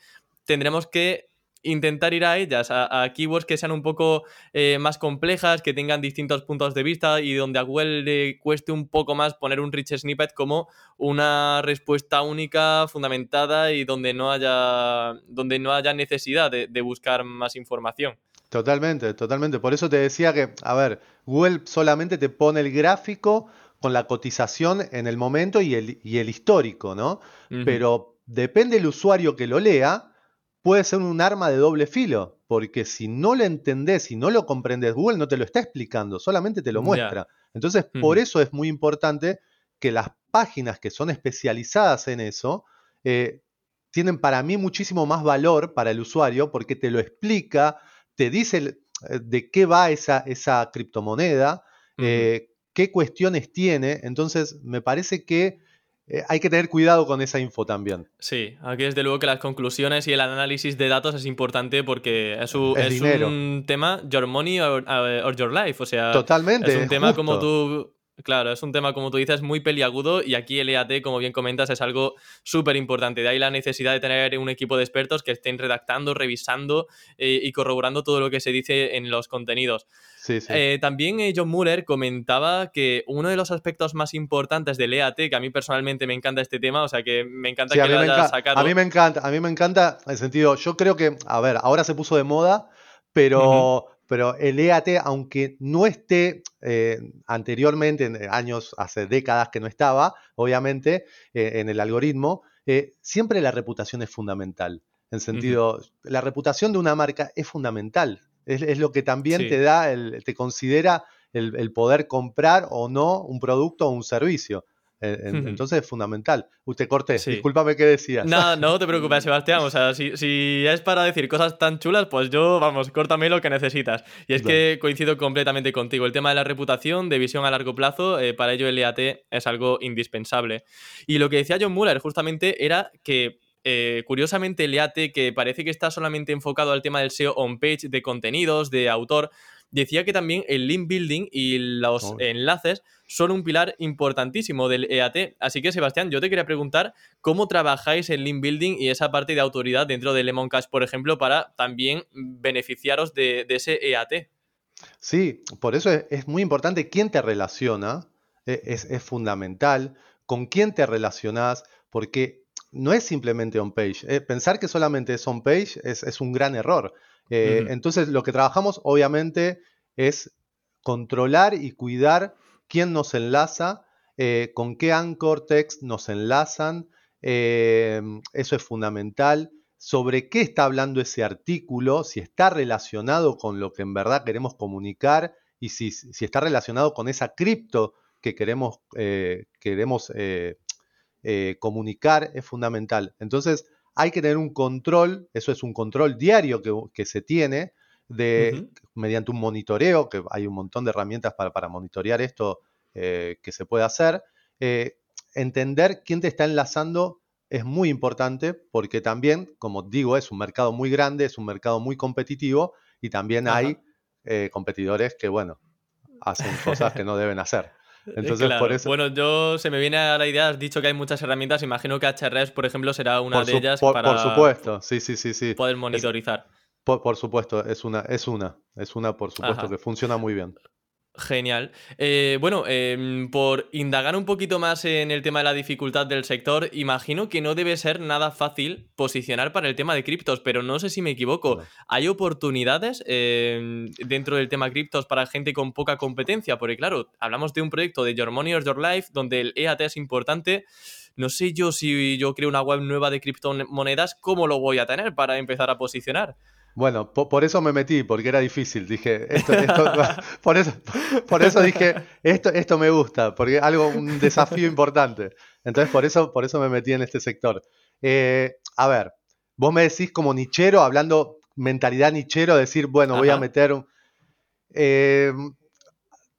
[SPEAKER 1] tendremos que intentar ir a ellas, a, keywords que sean un poco eh, más complejas, que tengan distintos puntos de vista y donde a Google le cueste un poco más poner un rich snippet como una respuesta única, fundamentada y donde no haya, donde no haya necesidad de, buscar más información.
[SPEAKER 2] Totalmente, totalmente. Por eso te decía que, a ver, Google solamente te pone el gráfico con la cotización en el momento y el, y el histórico, ¿no? Pero depende del usuario que lo lea, puede ser un arma de doble filo, porque si no lo entendés, si no lo comprendes, Google no te lo está explicando, solamente te lo muestra. Entonces, por eso es muy importante que las páginas que son especializadas en eso eh, tienen para mí muchísimo más valor para el usuario porque te lo explica, te dice eh, de qué va esa, esa criptomoneda, eh, qué cuestiones tiene. Entonces, me parece que eh, hay que tener cuidado con esa info también.
[SPEAKER 1] Sí, aquí desde luego que las conclusiones y el análisis de datos es importante porque es, un, tema, your money or, your life. O sea,
[SPEAKER 2] Totalmente.
[SPEAKER 1] Es un tema como tú Claro, es un tema, como tú dices, muy peliagudo y aquí el EAT, como bien comentas, es algo súper importante. De ahí la necesidad de tener un equipo de expertos que estén redactando, revisando eh, y corroborando todo lo que se dice en los contenidos.
[SPEAKER 2] Sí, sí.
[SPEAKER 1] Eh, también eh, John Muller comentaba que uno de los aspectos más importantes del EAT, que a mí personalmente me encanta este tema, o sea que me encanta que lo haya sacado.
[SPEAKER 2] A mí me encanta, a mí me encanta en el sentido, yo creo que, a ver, ahora se puso de moda, pero pero el EAT, aunque no esté eh, anteriormente, en años, hace décadas que no estaba, obviamente, eh, en el algoritmo, eh, siempre la reputación es fundamental. En sentido, la reputación de una marca es fundamental. Es, lo que también te da, el, te considera el, poder comprar o no un producto o un servicio. Entonces es fundamental. Usted corté, discúlpame qué decías.
[SPEAKER 1] No, no te preocupes, Sebastián. O sea, si, si, es para decir cosas tan chulas, pues yo, vamos, córtame lo que necesitas. Y es que coincido completamente contigo. El tema de la reputación, de visión a largo plazo, eh, para ello el EAT es algo indispensable. Y lo que decía John Muller justamente era que eh, curiosamente el EAT, que parece que está solamente enfocado al tema del SEO on-page, de contenidos, de autor, decía que también el link building y los enlaces son un pilar importantísimo del EAT. Así que, Sebastián, yo te quería preguntar cómo trabajáis en link building y esa parte de autoridad dentro de Lemoncash, por ejemplo, para también beneficiaros de, ese EAT.
[SPEAKER 2] Sí, por eso es, muy importante quién te relaciona, e, es, fundamental, con quién te relacionas, porque no es simplemente on-page. Eh, pensar que solamente es on-page es, un gran error. Eh, entonces, lo que trabajamos, obviamente, es controlar y cuidar quién nos enlaza, eh, con qué anchor text nos enlazan. eso es fundamental. Sobre qué está hablando ese artículo, si está relacionado con lo que en verdad queremos comunicar y si, si está relacionado con esa cripto que queremos, queremos eh, comunicar es fundamental. Entonces, hay que tener un control, eso es un control diario que, se tiene de, mediante un monitoreo, que hay un montón de herramientas para, monitorear esto eh, que se puede hacer. Eh, entender quién te está enlazando es muy importante porque también, como digo, es un mercado muy grande, es un mercado muy competitivo y también hay competidores que, bueno, hacen cosas que no deben hacer. Entonces, por eso...
[SPEAKER 1] Bueno, yo se me viene a la idea, has dicho que hay muchas herramientas, imagino que HRS, por ejemplo, será una de ellas
[SPEAKER 2] por,
[SPEAKER 1] para
[SPEAKER 2] por supuesto, sí, sí, sí, sí.
[SPEAKER 1] poder monitorizar.
[SPEAKER 2] por, supuesto, es una, es una, es una, por supuesto, que funciona muy bien.
[SPEAKER 1] Genial. Eh, bueno, em, por indagar un poquito más en el tema de la dificultad del sector, imagino que no debe ser nada fácil posicionar para el tema de criptos, pero no sé si me equivoco. ¿Hay oportunidades em, dentro del tema criptos para gente con poca competencia? Porque claro, hablamos de un proyecto de Your Money or Your Life, donde el EAT es importante. No sé yo si yo creo una web nueva de criptomonedas, ¿cómo lo voy a tener para empezar a posicionar?
[SPEAKER 2] Bueno, por, eso me metí, porque era difícil. Dije, esto, esto por, eso, por eso dije, esto, esto me gusta, porque algo, un desafío importante. Entonces, por eso, por eso me metí en este sector. Eh, a ver, vos me decís como nichero, hablando mentalidad nichero, decir, bueno, voy a meter un... Eh,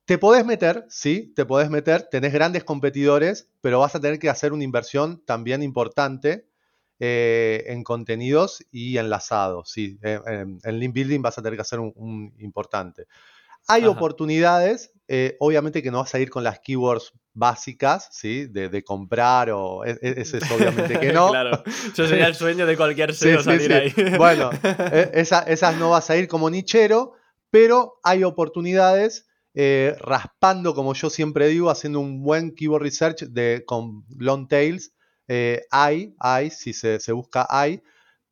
[SPEAKER 2] te podés meter, sí, te podés meter, tenés grandes competidores, pero vas a tener que hacer una inversión también importante eh, en contenidos y enlazados. Sí, eh, en link building vas a tener que hacer un, importante. Hay oportunidades, eh, obviamente que no vas a ir con las keywords básicas, ¿sí? De, comprar o e, e, ese es obviamente que no.
[SPEAKER 1] claro, eso sería el sueño de cualquier SEO salir ahí.
[SPEAKER 2] bueno, e, esas no vas a ir como nichero, pero hay oportunidades raspando, como yo siempre digo, haciendo un buen keyword research de, con long tails eh, hay, hay, si se, busca hay,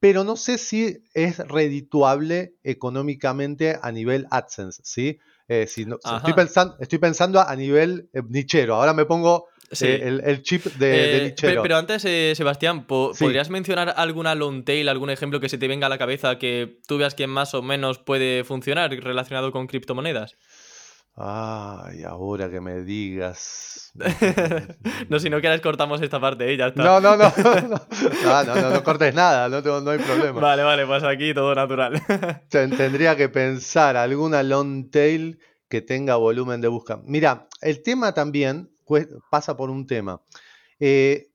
[SPEAKER 2] pero no sé si es redituable económicamente a nivel AdSense, ¿sí? Eh, si estoy, pensando, estoy pensando a nivel eh, nichero. Ahora me pongo eh, el, chip de, nichero.
[SPEAKER 1] Pero, antes, Sebastián, ¿podrías mencionar alguna long tail, algún ejemplo que se te venga a la cabeza que tú veas que más o menos puede funcionar relacionado con criptomonedas?
[SPEAKER 2] Ay, ahora que me digas.
[SPEAKER 1] no, si no quieres cortamos esta parte, ¿eh? ya está.
[SPEAKER 2] No, no, no. No, no, no, cortes nada, no, no hay problema.
[SPEAKER 1] Vale, vale, pues aquí todo natural.
[SPEAKER 2] Tendría que pensar alguna long tail que tenga volumen de búsqueda. Mira, el tema también pasa por un tema. Eh,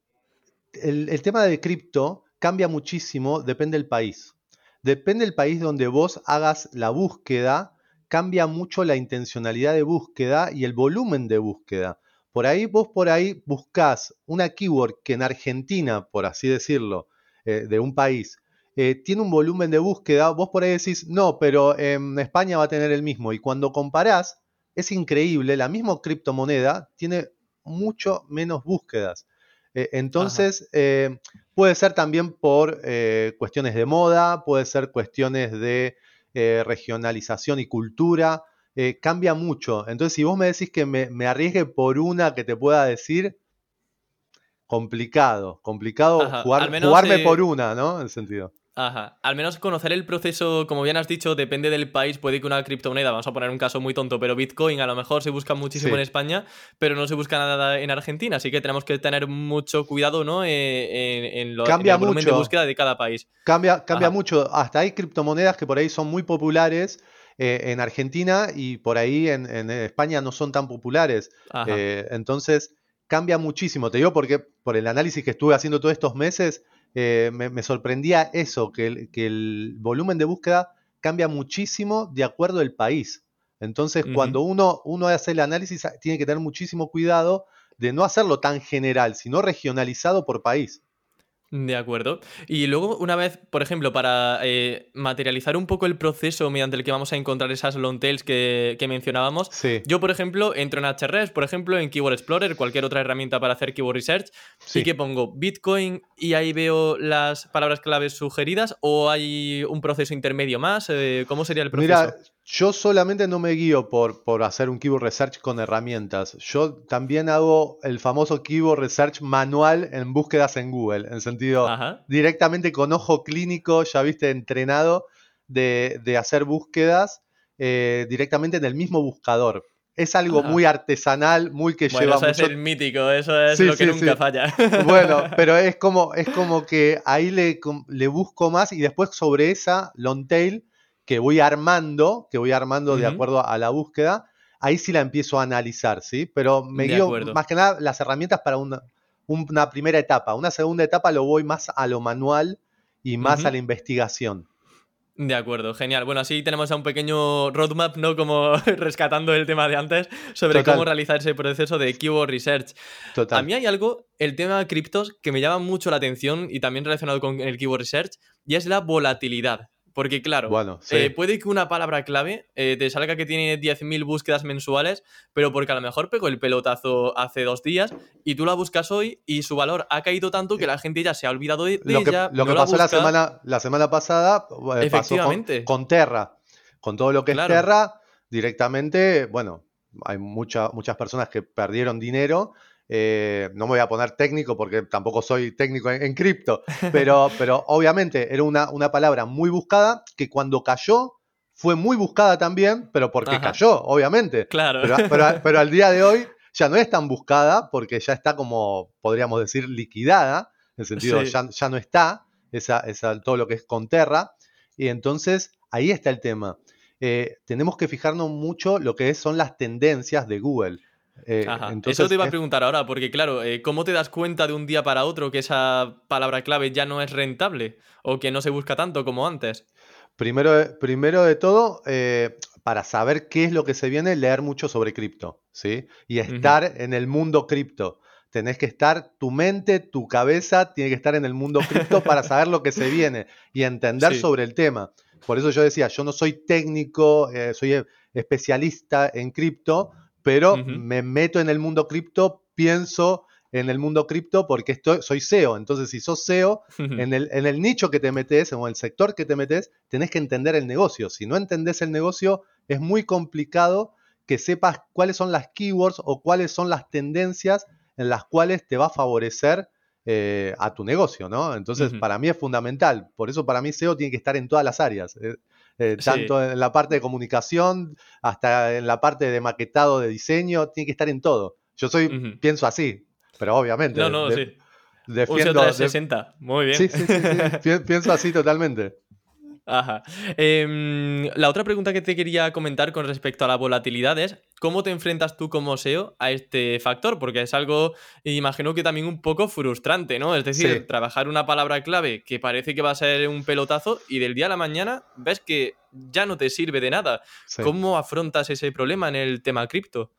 [SPEAKER 2] el, el tema de cripto cambia muchísimo, depende del país. Depende del país donde vos hagas la búsqueda cambia mucho la intencionalidad de búsqueda y el volumen de búsqueda. Por ahí vos por ahí buscas una keyword que en Argentina, por así decirlo, eh, de un país, eh, tiene un volumen de búsqueda, vos por ahí decís, no, pero en España va a tener el mismo. Y cuando comparás, es increíble, la misma criptomoneda tiene mucho menos búsquedas. Eh, entonces, puede ser también por cuestiones de moda, puede ser cuestiones de eh, regionalización y cultura, eh, cambia mucho. Entonces, si vos me decís que me, arriesgue por una que te pueda decir, complicado, complicado jugarme por una, ¿no? En sentido.
[SPEAKER 1] Ajá. Al menos conocer el proceso, como bien has dicho, depende del país. Puede que una criptomoneda, vamos a poner un caso muy tonto, pero Bitcoin a lo mejor se busca muchísimo en España, pero no se busca nada en Argentina. Así que tenemos que tener mucho cuidado, ¿no? Eh, en, lo, el volumen de búsqueda de cada país.
[SPEAKER 2] Cambia, cambia mucho. Hasta hay criptomonedas que por ahí son muy populares. Eh, en Argentina y por ahí en, España no son tan populares. Eh, entonces cambia muchísimo. Te digo porque por el análisis que estuve haciendo todos estos meses, eh, me, sorprendía eso, que el, volumen de búsqueda cambia muchísimo de acuerdo al país. Entonces, cuando uno, uno hace el análisis, tiene que tener muchísimo cuidado de no hacerlo tan general, sino regionalizado por país.
[SPEAKER 1] De acuerdo. Y luego, una vez, por ejemplo, para eh, materializar un poco el proceso mediante el que vamos a encontrar esas long tails que, mencionábamos, yo, por ejemplo, entro en HRS, por ejemplo, en Keyword Explorer, cualquier otra herramienta para hacer keyword research, y que pongo Bitcoin y ahí veo las palabras claves sugeridas, o hay un proceso intermedio más, eh, ¿cómo sería el proceso?
[SPEAKER 2] Mira, yo solamente no me guío por, por hacer un keyword research con herramientas. Yo también hago el famoso keyword research manual en búsquedas en Google, en sentido directamente con ojo clínico, ya viste, entrenado de, hacer búsquedas eh, directamente en el mismo buscador. Es algo muy artesanal, muy que
[SPEAKER 1] bueno,
[SPEAKER 2] lleva
[SPEAKER 1] eso es el mítico, eso es lo que nunca falla.
[SPEAKER 2] Bueno, pero es como, es como que ahí le, le busco más y después sobre esa long tail que voy armando, que voy armando de acuerdo a la búsqueda, ahí sí la empiezo a analizar, ¿sí? Pero me guío más que nada las herramientas para una, una, primera etapa. Una segunda etapa lo voy más a lo manual y más a la investigación.
[SPEAKER 1] De acuerdo, genial. Bueno, así tenemos a un pequeño roadmap, ¿no? Como rescatando el tema de antes, sobre cómo realizar ese proceso de keyword research. Total. A mí hay algo, el tema de criptos, que me llama mucho la atención y también relacionado con el keyword research, y es la volatilidad. Porque claro, eh, puede que una palabra clave eh, te salga que tiene 10.000 búsquedas mensuales, pero porque a lo mejor pegó el pelotazo hace dos días y tú la buscas hoy y su valor ha caído tanto que la gente ya se ha olvidado de,
[SPEAKER 2] lo
[SPEAKER 1] ella.
[SPEAKER 2] lo que pasó la, semana, la semana pasada eh, pasó con, Terra. Con todo lo que es Terra, directamente, bueno, hay muchas personas que perdieron dinero eh, no me voy a poner técnico porque tampoco soy técnico en, cripto, pero, pero obviamente era una, una, palabra muy buscada que cuando cayó fue muy buscada también, pero porque cayó, obviamente.
[SPEAKER 1] Claro.
[SPEAKER 2] Pero, al día de hoy ya no es tan buscada porque ya está como, podríamos decir, liquidada, en el sentido, ya, ya, no está esa, esa, todo lo que es con Terra. Y entonces ahí está el tema. Eh, tenemos que fijarnos mucho lo que son las tendencias de Google.
[SPEAKER 1] Eh, Eso te iba a preguntar ahora, porque claro, eh, ¿cómo te das cuenta de un día para otro que esa palabra clave ya no es rentable o que no se busca tanto como antes?
[SPEAKER 2] Primero, primero de todo, eh, para saber qué es lo que se viene, leer mucho sobre cripto, ¿sí? Y estar en el mundo cripto. Tenés que estar, tu mente, tu cabeza tiene que estar en el mundo cripto para saber lo que se viene y entender sobre el tema. Por eso yo decía, yo no soy técnico, soy especialista en cripto, pero me meto en el mundo cripto, pienso en el mundo cripto porque estoy, soy SEO. Entonces, si sos SEO, en el, en el nicho que te metes o en el sector que te metes, tenés que entender el negocio. Si no entendés el negocio, es muy complicado que sepas cuáles son las keywords o cuáles son las tendencias en las cuales te va a favorecer eh, a tu negocio, ¿no? Entonces, para mí es fundamental. Por eso, para mí, SEO tiene que estar en todas las áreas. Eh, eh, tanto en la parte de comunicación hasta en la parte de maquetado de diseño, tiene que estar en todo. Yo soy, pienso así, pero obviamente.
[SPEAKER 1] No, no, sí. Defiendo, 360, muy bien.
[SPEAKER 2] Sí, sí, sí, pienso así totalmente.
[SPEAKER 1] Ajá. Em, la otra pregunta que te quería comentar con respecto a la volatilidad es, ¿cómo te enfrentas tú como SEO a este factor? Porque es algo, imagino que también un poco frustrante, ¿no? Es decir, trabajar una palabra clave que parece que va a ser un pelotazo y del día a la mañana ves que ya no te sirve de nada. ¿Cómo afrontas ese problema en el tema cripto?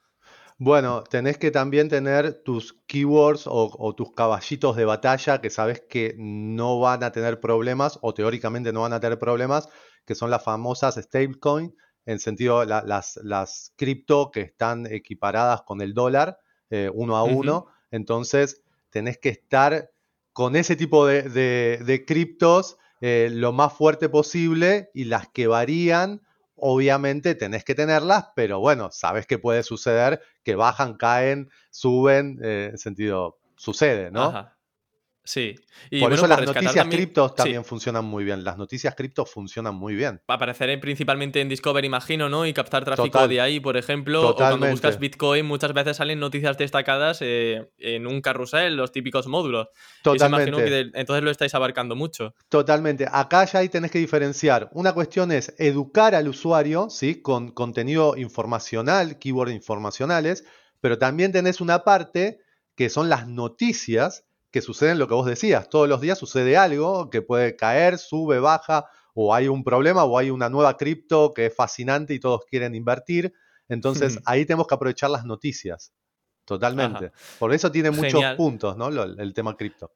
[SPEAKER 2] Bueno, tenés que también tener tus keywords o, tus caballitos de batalla que sabes que no van a tener problemas o teóricamente no van a tener problemas, que son las famosas stablecoin, en sentido las, las cripto que están equiparadas con el dólar eh, uno a uno. Entonces, tenés que estar con ese tipo de, criptos eh, lo más fuerte posible y las que varían obviamente tenés que tenerlas, pero bueno, sabes que puede suceder que bajan, caen, suben, eh, en sentido, sucede, ¿no?
[SPEAKER 1] Sí.
[SPEAKER 2] Y por eso las noticias criptos también funcionan muy bien. Las noticias criptos funcionan muy bien.
[SPEAKER 1] Va a aparecer principalmente en Discover, imagino, ¿no? Y captar tráfico de ahí, por ejemplo. O cuando buscas Bitcoin, muchas veces salen noticias destacadas eh, en un carrusel, los típicos módulos. Totalmente. entonces lo estáis abarcando mucho.
[SPEAKER 2] Totalmente. Acá ya ahí tenés que diferenciar. Una cuestión es educar al usuario, ¿sí? Con contenido informacional, keywords informacionales, pero también tenés una parte que son las noticias que suceden lo que vos decías. Todos los días sucede algo que puede caer, sube, baja, o hay un problema, o hay una nueva cripto que es fascinante y todos quieren invertir. Entonces ahí tenemos que aprovechar las noticias. Totalmente. Por eso tiene muchos puntos, ¿no? el tema cripto.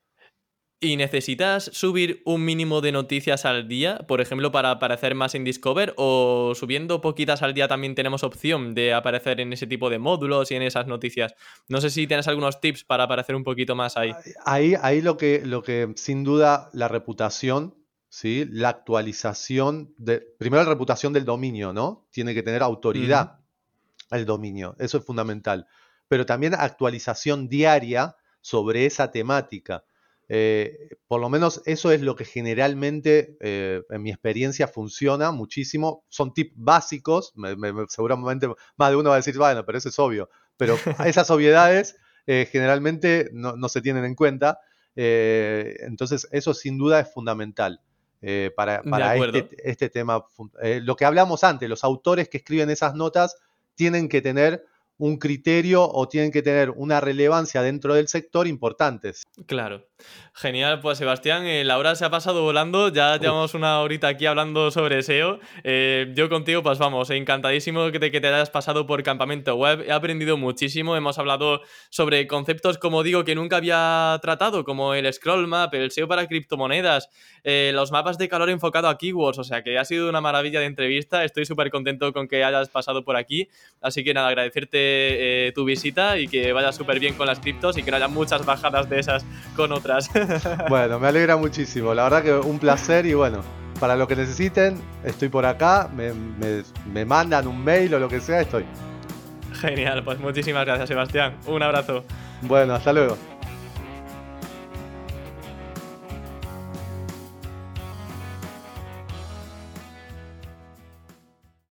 [SPEAKER 1] ¿Y necesitas subir un mínimo de noticias al día, por ejemplo, para aparecer más en Discover? ¿O subiendo poquitas al día también tenemos opción de aparecer en ese tipo de módulos y en esas noticias? No sé si tienes algunos tips para aparecer un poquito más ahí.
[SPEAKER 2] Ahí, ahí lo, que, lo que sin duda la reputación, ¿sí? la actualización, de, primero la reputación del dominio, ¿no? Tiene que tener autoridad el dominio, eso es fundamental. Pero también actualización diaria sobre esa temática. Eh, por lo menos eso es lo que generalmente eh, en mi experiencia funciona muchísimo. Son tips básicos, seguramente más de uno va a decir, bueno, pero eso es obvio, pero esas obviedades eh, generalmente no, se tienen en cuenta. entonces eso sin duda es fundamental. para, este, este, tema, lo que hablamos antes, los autores que escriben esas notas tienen que tener un criterio o tienen que tener una relevancia dentro del sector importantes.
[SPEAKER 1] Claro. Genial, pues Sebastián, eh, la hora se ha pasado volando, ya llevamos una horita aquí hablando sobre SEO. Eh, yo contigo, pues vamos, encantadísimo que te, que te hayas pasado por Campamento Web, he aprendido muchísimo, hemos hablado sobre conceptos, como digo, que nunca había tratado, como el scroll map, el SEO para criptomonedas, eh, los mapas de calor enfocado a keywords, o sea que ha sido una maravilla de entrevista, estoy súper contento con que hayas pasado por aquí, así que nada, agradecerte tu visita y que vaya súper bien con las criptos y que no haya muchas bajadas de esas con otras
[SPEAKER 2] bueno, me alegra muchísimo. La verdad que un placer y bueno, para lo que necesiten, estoy por acá. Me, me mandan un mail o lo que sea, estoy.
[SPEAKER 1] Genial, pues muchísimas gracias, Sebastián. Un abrazo.
[SPEAKER 2] Bueno, hasta luego.